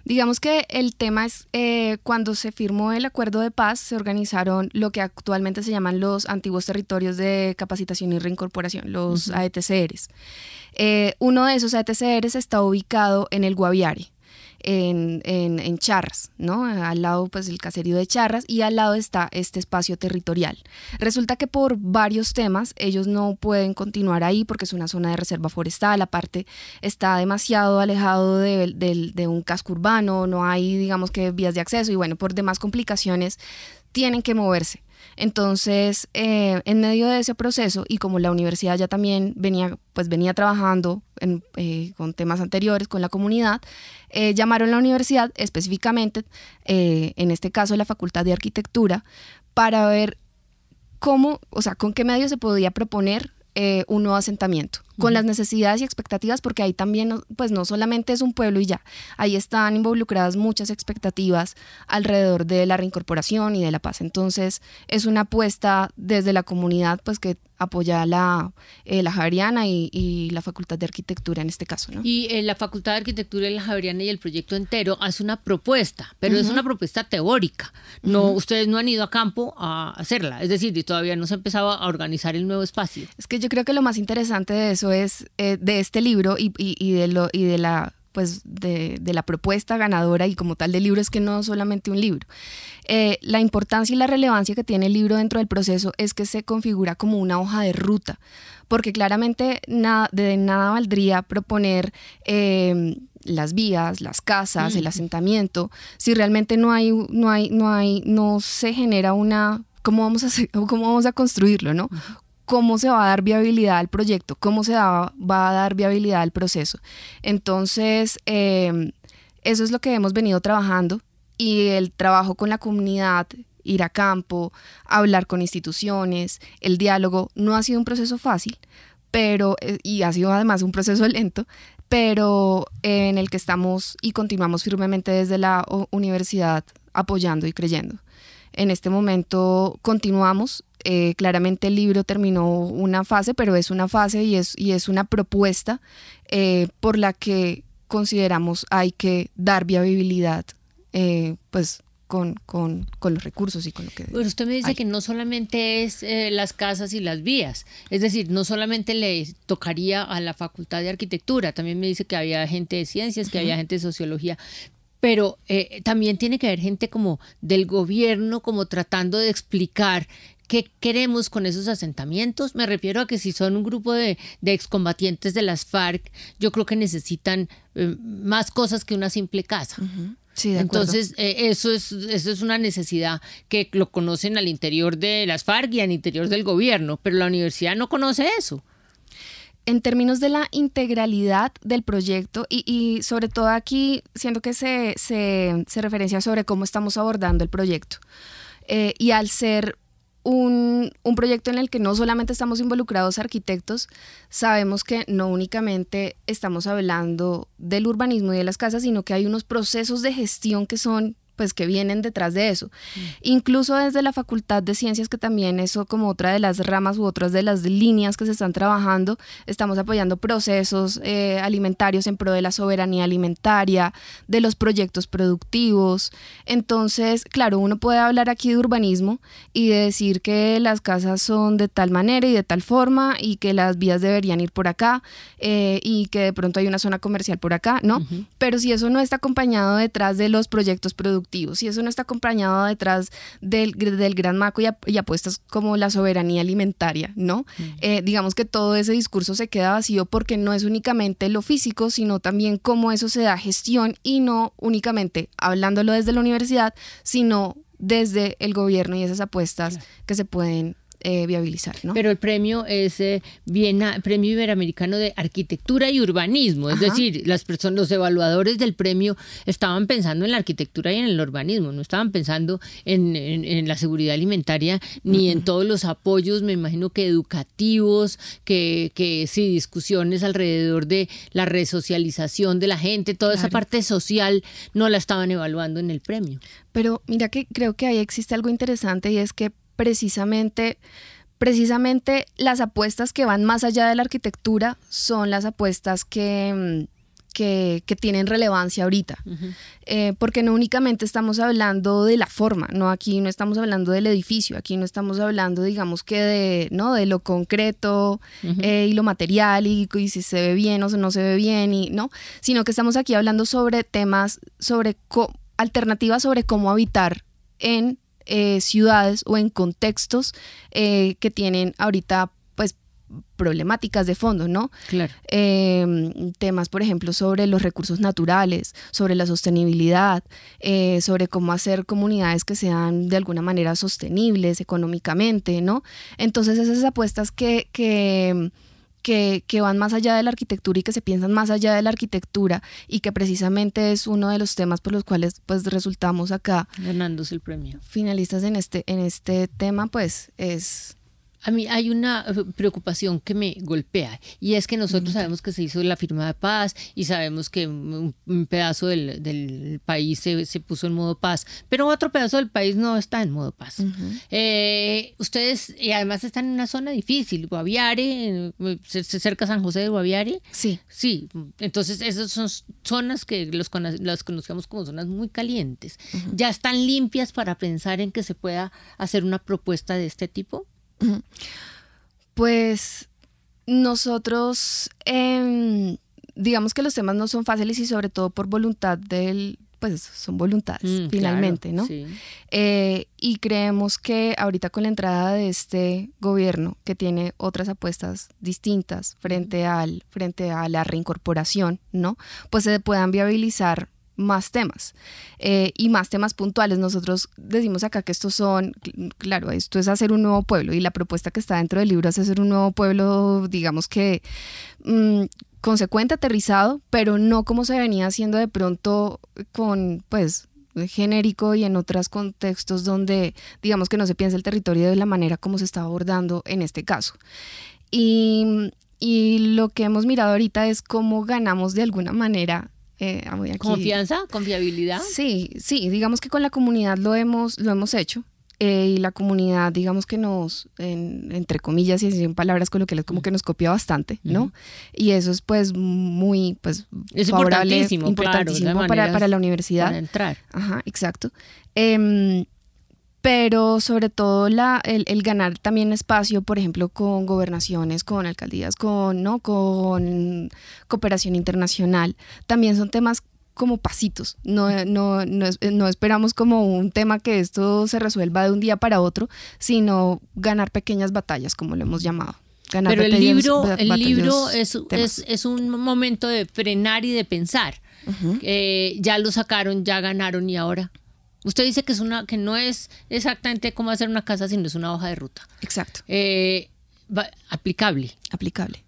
I: Digamos que el tema es eh, cuando se firmó el acuerdo de paz, se organizaron lo que actualmente se llaman los antiguos territorios de capacitación y reincorporación, los AETCRs. Eh, uno de esos AETCRs está ubicado en el Guaviare en, en, Charras, ¿no? Al lado, pues, el caserío de Charras y al lado está este espacio territorial. Resulta que por varios temas ellos no pueden continuar ahí porque es una zona de reserva forestal, aparte está demasiado alejado de, de un casco urbano, no hay, digamos que, vías de acceso y bueno, por demás complicaciones tienen que moverse. Entonces, eh, en medio de ese proceso y como la universidad ya también venía, pues venía trabajando eh, con temas anteriores con la comunidad, eh, llamaron a la universidad específicamente, en este caso la Facultad de Arquitectura, para ver cómo, o sea, con qué medios se podía proponer un nuevo asentamiento con las necesidades y expectativas, porque ahí también, pues no solamente es un pueblo y ya, ahí están involucradas muchas expectativas alrededor de la reincorporación y de la paz. Entonces, es una apuesta desde la comunidad, pues que apoya la, eh, la Javeriana y, la Facultad de Arquitectura en este caso. ¿no?
C: Y eh, la Facultad de Arquitectura y la Javeriana y el proyecto entero hace una propuesta, pero es una propuesta teórica. No, Ustedes no han ido a campo a hacerla, es decir, todavía no se empezaba a organizar el nuevo espacio.
I: Es que yo creo que lo más interesante de eso es eh, de este libro y, de lo, y de la pues de, la propuesta ganadora y como tal del libro es que no solamente un libro. Eh, la importancia y la relevancia que tiene el libro dentro del proceso es que se configura como una hoja de ruta, porque claramente nada, de nada valdría proponer em, las vías, las casas, el asentamiento, si realmente no hay, no hay, no hay, no se genera una ¿cómo vamos a hacer, cómo vamos a construirlo, no? Cómo se va a dar viabilidad al proyecto, cómo se va a dar viabilidad al proceso. Entonces, em, eso es lo que hemos venido trabajando y el trabajo con la comunidad, ir a campo, hablar con instituciones, el diálogo, no ha sido un proceso fácil, pero, eh, y ha sido además un proceso lento, pero en el que estamos y continuamos firmemente desde la universidad apoyando y creyendo. En este momento continuamos eh, claramente el libro terminó una fase, pero es una fase y es, y es una propuesta eh, por la que consideramos hay que dar viabilidad eh, pues con, con, con, los recursos y con lo que...
C: Pero usted me dice que no solamente es las casas y las vías, es decir, no solamente le tocaría a la Facultad de Arquitectura, también me dice que había gente de ciencias, que había gente de sociología, pero también tiene que haber gente como del gobierno, como tratando de explicar ¿Qué queremos con esos asentamientos? Me refiero a que si son un grupo de, excombatientes de las FARC, yo creo que necesitan eh, más cosas que una simple casa.
I: Sí, de
C: Entonces, eh, eso, es, eso es una necesidad que lo conocen al interior de las FARC y al interior del gobierno, pero la universidad no conoce eso.
I: En términos de la integralidad del proyecto y, sobre todo aquí, siento que se, se, referencia sobre cómo estamos abordando el proyecto. Eh, y al ser un, proyecto en el que no solamente estamos involucrados arquitectos, sabemos que no únicamente estamos hablando del urbanismo y de las casas, sino que hay unos procesos de gestión que son pues que vienen detrás de eso. Incluso desde la Facultad de Ciencias, que también eso como otra de las ramas u otras de las líneas que se están trabajando, estamos apoyando procesos eh, alimentarios en pro de la soberanía alimentaria, de los proyectos productivos. Entonces, claro, uno puede hablar aquí de urbanismo y de decir que las casas son de tal manera y de tal forma y que las vías deberían ir por acá eh, y que de pronto hay una zona comercial por acá, ¿no? Pero si eso no está acompañado detrás de los proyectos productivos, si eso no está acompañado detrás del, del gran maco y, apuestas como la soberanía alimentaria, ¿no? Eh, digamos que todo ese discurso se queda vacío porque no es únicamente lo físico, sino también cómo eso se da gestión y no únicamente hablándolo desde la universidad, sino desde el gobierno y esas apuestas que se pueden eh, viabilizar. ¿no?
C: Pero el premio es eh, Premio Iberoamericano de Arquitectura y Urbanismo, es decir, las personas, los evaluadores del premio estaban pensando en la arquitectura y en el urbanismo, no estaban pensando en, la seguridad alimentaria ni en todos los apoyos, me imagino que educativos, que, que sí, discusiones alrededor de la resocialización de la gente, toda esa parte social no la estaban evaluando en el premio.
I: Pero mira que creo que ahí existe algo interesante y es que precisamente, precisamente las apuestas que van más allá de la arquitectura son las apuestas que... Mm, que, tienen relevancia ahorita. Eh, porque no únicamente estamos hablando de la forma, no aquí no estamos hablando del edificio, aquí no estamos hablando, digamos que de, ¿no? de lo concreto eh, y lo material y, y, si se ve bien o no se ve bien, y, ¿no? sino que estamos aquí hablando sobre temas, sobre alternativas sobre cómo habitar en eh, ciudades o en contextos eh, que tienen ahorita pues problemáticas de fondo, ¿no?
C: Claro.
I: Em, temas, por ejemplo, sobre los recursos naturales, sobre la sostenibilidad, eh, sobre cómo hacer comunidades que sean de alguna manera sostenibles económicamente, ¿no? Entonces esas apuestas que, que que, van más allá de la arquitectura y que se piensan más allá de la arquitectura y que precisamente es uno de los temas por los cuales pues resultamos acá
C: ganándose el premio.
I: finalistas en este en este tema pues es
C: a mí hay una eh, preocupación que me golpea y es que nosotros sabemos que se hizo la firma de paz y sabemos que un, pedazo del, país se, puso en modo paz, pero otro pedazo del país no está en modo paz. Eh, ustedes, y además están en una zona difícil, Guaviare, cerca San José de Guaviare.
I: Sí.
C: Sí, entonces esas son zonas que los, las conocemos como zonas muy calientes. ¿Ya están limpias para pensar en que se pueda hacer una propuesta de este tipo?
I: Pues nosotros, em, digamos que los temas no son fáciles y sobre todo por voluntad del, pues son voluntades mm, finalmente, ¿no? Eh, y creemos que ahorita con la entrada de este gobierno que tiene otras apuestas distintas frente al frente a la reincorporación, ¿no? Pues se puedan viabilizar más temas eh, y más temas puntuales. Nosotros decimos acá que estos son, claro, esto es hacer un nuevo pueblo y la propuesta que está dentro del libro es hacer un nuevo pueblo, digamos que mm, consecuente, aterrizado, pero no como se venía haciendo de pronto con, pues, genérico y en otros contextos donde digamos que no se piensa el territorio de la manera como se está abordando en este caso. Y, y lo que hemos mirado ahorita es cómo ganamos de alguna manera
C: eh, ¿Confianza? ¿Confiabilidad?
I: Sí, sí, digamos que con la comunidad lo hemos, lo hemos hecho. Eh, y la comunidad, digamos que nos, entre comillas y en palabras coloquiales, como que nos copia bastante, ¿no? Y eso es pues muy, pues,
C: es importantísimo,
I: para, para, la universidad.
C: Para entrar.
I: Ajá, exacto. Eh, pero sobre todo la, el, ganar también espacio, por ejemplo, con gobernaciones, con alcaldías, con, ¿no? con cooperación internacional, también son temas como pasitos, no, no, no, esperamos como un tema que esto se resuelva de un día para otro, sino ganar pequeñas batallas, como lo hemos llamado.
C: Pero el libro, el libro es, es, un momento de frenar y de pensar. Eh, ya lo sacaron, ya ganaron y ahora. Usted dice que es una, que no es exactamente cómo hacer una casa, sino es una hoja de ruta.
I: Exacto.
C: Eh, aplicable.
I: Aplicable.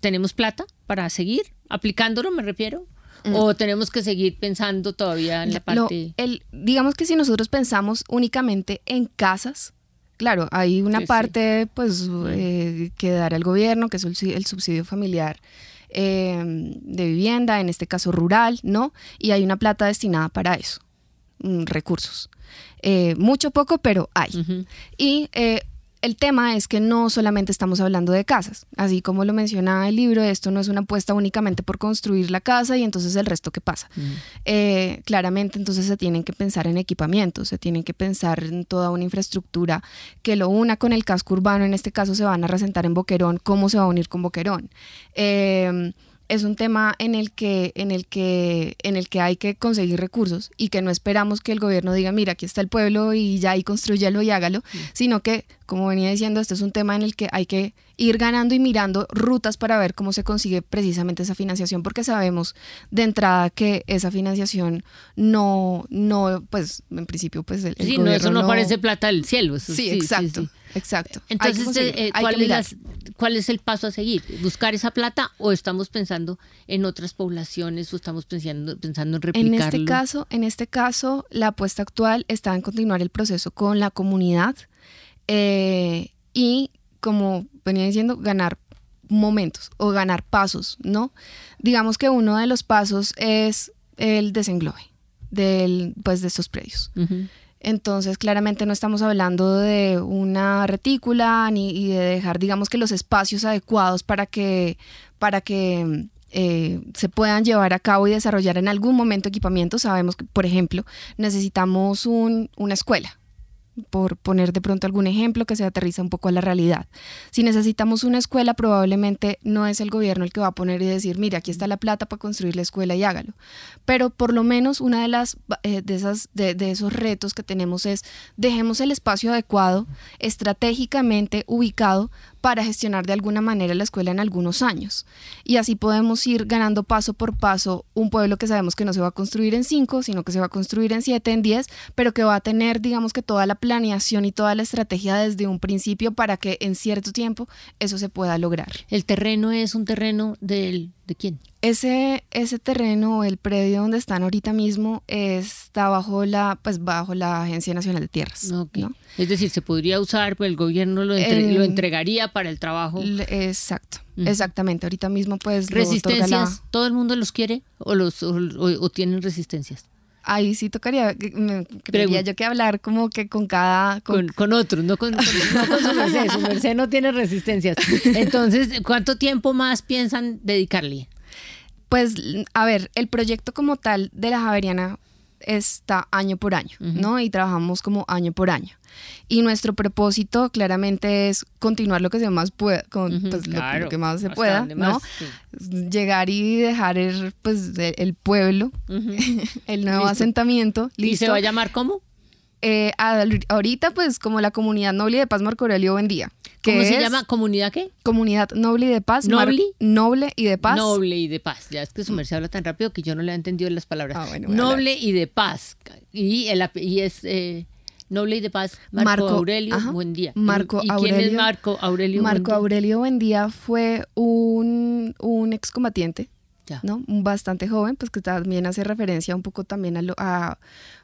C: ¿Tenemos plata para seguir aplicándolo, me refiero? Mm. ¿O tenemos que seguir pensando todavía en la parte...?
I: el, digamos que si nosotros pensamos únicamente en casas, claro, hay una parte pues eh, que dará el gobierno, que es el, subsidio familiar eh, de vivienda, en este caso rural, ¿no? Y hay una plata destinada para eso. Mm, recursos. Eh, mucho poco, pero hay. Y eh, el tema es que no solamente estamos hablando de casas, así como lo menciona el libro, esto no es una apuesta únicamente por construir la casa y entonces el resto qué pasa. Eh, claramente entonces se tienen que pensar en equipamientos, se tienen que pensar en toda una infraestructura que lo una con el casco urbano, en este caso se van a resentar en Boquerón, cómo se va a unir con Boquerón. Eh, es un tema en el que en el que en el que hay que conseguir recursos y que no esperamos que el gobierno diga mira aquí está el pueblo y ya ahí construyalo y hágalo sino que como venía diciendo este es un tema en el que hay que ir ganando y mirando rutas para ver cómo se consigue precisamente esa financiación porque sabemos de entrada que esa financiación no no pues en principio pues el,
C: sí, no, eso no, parece plata del cielo
I: sí, exacto exacto.
C: Entonces eh, ¿cuál es el paso a seguir buscar esa plata o estamos pensando en otras poblaciones o estamos pensando, pensando en replicarlo?
I: En este caso, en este caso, la apuesta actual está en continuar el proceso con la comunidad eh, y, como venía diciendo, ganar momentos o ganar pasos, ¿no? Digamos que uno de los pasos es el desenglobe del, pues, de estos predios. Entonces, claramente no estamos hablando de una retícula ni y de dejar, digamos que los espacios adecuados para que, para que eh, se puedan llevar a cabo y desarrollar en algún momento equipamientos. Sabemos que, por ejemplo, necesitamos un, una escuela, por poner de pronto algún ejemplo que se aterriza un poco a la realidad. Si necesitamos una escuela, probablemente no es el gobierno el que va a poner y decir, mire, aquí está la plata para construir la escuela y hágalo. Pero por lo menos una de las eh, de esas de, de esos retos que tenemos es dejemos el espacio adecuado, estratégicamente ubicado para gestionar de alguna manera la escuela en algunos años. Y así podemos ir ganando paso por paso un pueblo que sabemos que no se va a construir en cinco, sino que se va a construir en siete, en diez, pero que va a tener, digamos que toda la planeación y toda la estrategia desde un principio para que en cierto tiempo eso se pueda lograr.
C: ¿El terreno es un terreno del ¿De quién?
I: Ese, ese terreno, el predio donde están ahorita mismo, está bajo la, pues bajo la Agencia Nacional de Tierras.
C: Es decir, se podría usar, pues el gobierno lo, lo entregaría para el trabajo.
I: Exacto, exactamente. Ahorita mismo, pues.
C: ¿Resistencias? ¿Todo el mundo los quiere o, los, o tienen resistencias?
I: ahí sí tocaría, creería yo que hablar como que con cada...
C: Con, con, otros, no con, su merced, su merced no tiene resistencias. Entonces, ¿cuánto tiempo más piensan dedicarle?
I: Pues, a ver, el proyecto como tal de la Javeriana está año por año, ¿no? Y trabajamos como año por año. Y nuestro propósito claramente es continuar lo que se más pueda, con, pues, lo, que más se pueda, ¿no? Llegar y dejar el, pues, el pueblo, el nuevo asentamiento.
C: ¿Y se va a llamar cómo?
I: Eh, ahorita, pues, como la comunidad noble de paz Marco Aurelio Buendía.
C: ¿Cómo se llama? ¿Comunidad qué?
I: Comunidad Noble y de Paz. ¿Noble? noble y de Paz.
C: Noble y de Paz. Ya es que su merced habla tan rápido que yo no le he entendido las palabras. Ah, noble y de Paz. Y, el, y es... Eh, Noble y de Paz, Marco, Aurelio buen día.
I: Marco
C: ¿Y,
I: Aurelio,
C: quién es Marco Aurelio
I: Marco Aurelio Buendía fue un, un excombatiente, ¿no? Bastante joven, pues que también hace referencia un poco también a, lo, a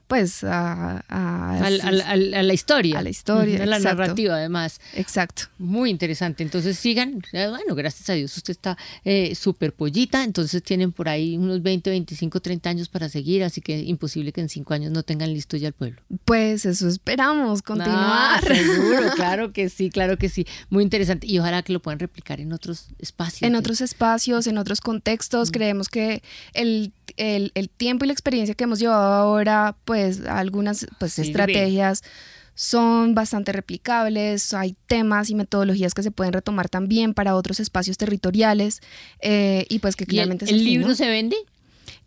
I: pues a, a,
C: la historia.
I: A la historia.
C: A la narrativa, además.
I: Exacto.
C: Muy interesante. Entonces sigan. Eh, bueno, gracias a Dios usted está eh, súper pollita. Entonces tienen por ahí unos 20, 25, 30 años para seguir. Así que imposible que en cinco años no tengan listo ya el pueblo.
I: Pues eso esperamos, continuar.
C: Ah, seguro, claro que sí, claro que sí. Muy interesante. Y ojalá que lo puedan replicar en otros espacios.
I: En otros espacios, en otros contextos. Mm. Creemos que el, el, el tiempo y la experiencia que hemos llevado ahora, pues algunas pues, estrategias son bastante replicables, hay temas y metodologías que se pueden retomar también para otros espacios territoriales eh, y pues que claramente...
C: ¿El, el libro se vende?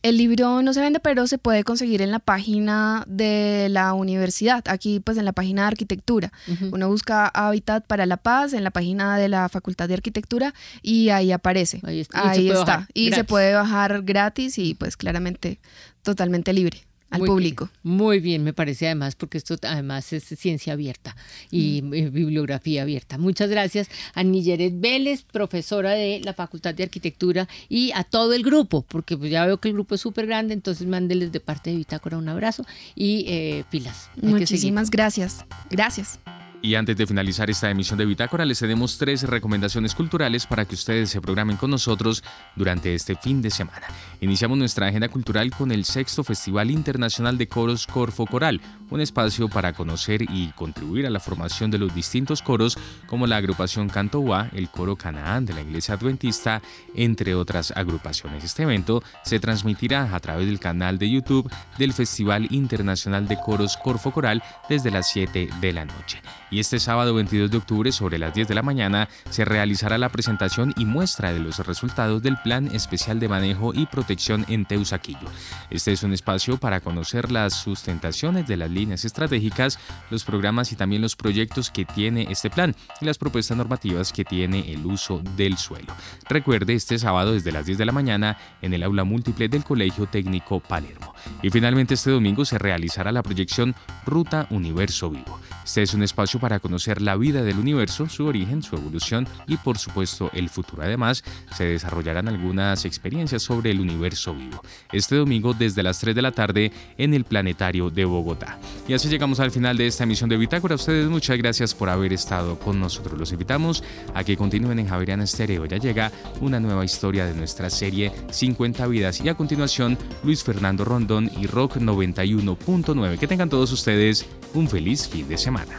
I: El libro no se vende, pero se puede conseguir en la página de la universidad, aquí pues en la página de arquitectura. Uno busca Hábitat para la Paz en la página de la Facultad de Arquitectura y ahí aparece. Ahí está. Y, se puede bajar gratis y pues claramente totalmente libre al público.
C: Muy bien, me parece además, porque esto además es ciencia abierta y mm. eh, bibliografía abierta. Muchas gracias a Nilleret Vélez, profesora de la Facultad de Arquitectura, y a todo el grupo, porque pues ya veo que el grupo es súper grande, entonces mándeles de parte de Bitácora un abrazo y eh, pilas.
I: Muchísimas gracias. Gracias.
B: Y antes de finalizar esta emisión de Bitácora, les tenemos tres recomendaciones culturales para que ustedes se programen con nosotros durante este fin de semana. Iniciamos nuestra agenda cultural con el sexto Festival Internacional de Coros Corfo Coral, un espacio para conocer y contribuir a la formación de los distintos coros como la agrupación Cantoa, el coro Canaán de la Iglesia Adventista, entre otras agrupaciones. Este evento se transmitirá a través del canal de YouTube del Festival Internacional de Coros Corfo Coral desde las 7 de la noche y este sábado 22 de octubre sobre las 10 de la mañana se realizará la presentación y muestra de los resultados del Plan Especial de Manejo y Protección en Teusaquillo. Este es un espacio para conocer las sustentaciones de las líneas estratégicas, los programas y también los proyectos que tiene este plan y las propuestas normativas que tiene el uso del suelo. Recuerde este sábado desde las 10 de la mañana en el aula múltiple del Colegio Técnico Palermo. Y finalmente este domingo se realizará la proyección Ruta Universo Vivo. Este es un espacio para conocer la vida del universo, su origen, su evolución y por supuesto el futuro. Además, se desarrollarán algunas experiencias sobre el universo vivo. Este domingo desde las 3 de la tarde en el Planetario de Bogotá. Y así llegamos al final de esta emisión de Bitácora. A ustedes muchas gracias por haber estado con nosotros. Los invitamos a que continúen en Javeriana Estéreo. Ya llega una nueva historia de nuestra serie 50 vidas y a continuación Luis Fernando Rondón y Rock 91.9. Que tengan todos ustedes un feliz fin de semana.